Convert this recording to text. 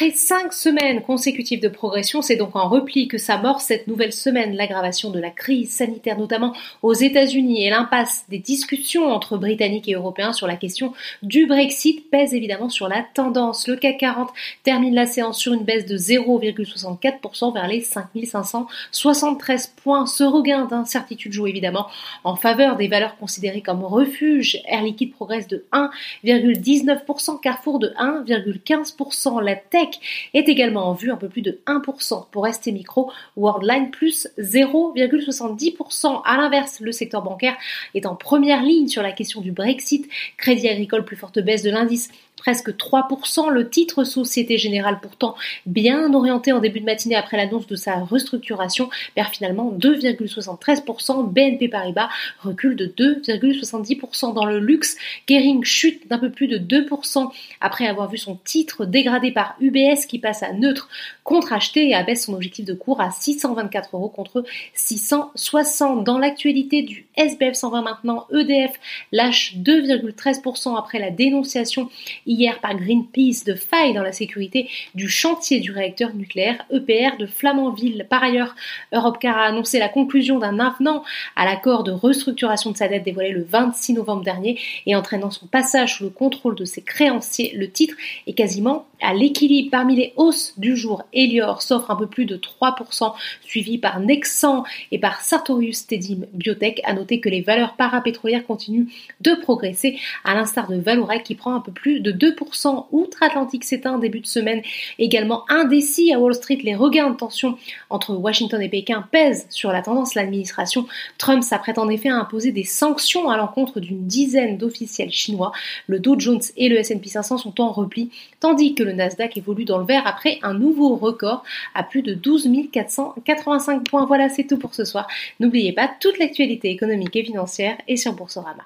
Après cinq semaines consécutives de progression, c'est donc en repli que s'amorce cette nouvelle semaine. L'aggravation de la crise sanitaire, notamment aux États-Unis, et l'impasse des discussions entre Britanniques et Européens sur la question du Brexit pèsent évidemment sur la tendance. Le CAC 40 termine la séance sur une baisse de 0,64% vers les 5573 points. Ce regain d'incertitude joue évidemment en faveur des valeurs considérées comme refuge. Air Liquide progresse de 1,19%, Carrefour de 1,15%. La tech est également en vue, un peu plus de 1% pour ST Micro, Worldline plus 0,70%. À l'inverse, le secteur bancaire est en première ligne sur la question du Brexit. Crédit Agricole, plus forte baisse de l'indice presque 3%. Le titre Société Générale, pourtant bien orienté en début de matinée après l'annonce de sa restructuration, perd finalement 2,73%. BNP Paribas recule de 2,70% dans le luxe. Kering chute d'un peu plus de 2% après avoir vu son titre dégradé par UBS qui passe à neutre contre acheté et abaisse son objectif de cours à 624 euros contre 660. Dans l'actualité du SBF 120 maintenant, EDF lâche 2,13% après la dénonciation hier par Greenpeace de failles dans la sécurité du chantier du réacteur nucléaire EPR de Flamanville. Par ailleurs, Europcar a annoncé la conclusion d'un avenant à l'accord de restructuration de sa dette dévoilé le 26 novembre dernier et entraînant son passage sous le contrôle de ses créanciers. Le titre est quasiment à l'équilibre. Parmi les hausses du jour, Elior s'offre un peu plus de 3%, suivi par Nexan et par Sartorius Tedim Biotech. À noter que les valeurs parapétrolières continuent de progresser, à l'instar de Valorec qui prend un peu plus de 2%. Outre-Atlantique s'éteint début de semaine. Également indécis à Wall Street, les regains de tension entre Washington et Pékin pèsent sur la tendance. L'administration Trump s'apprête en effet à imposer des sanctions à l'encontre d'une dizaine d'officiels chinois. Le Dow Jones et le S&P 500 sont en repli, tandis que Nasdaq évolue dans le vert après un nouveau record à plus de 12 485 points. Voilà, c'est tout pour ce soir. N'oubliez pas, toute l'actualité économique et financière est sur Boursorama.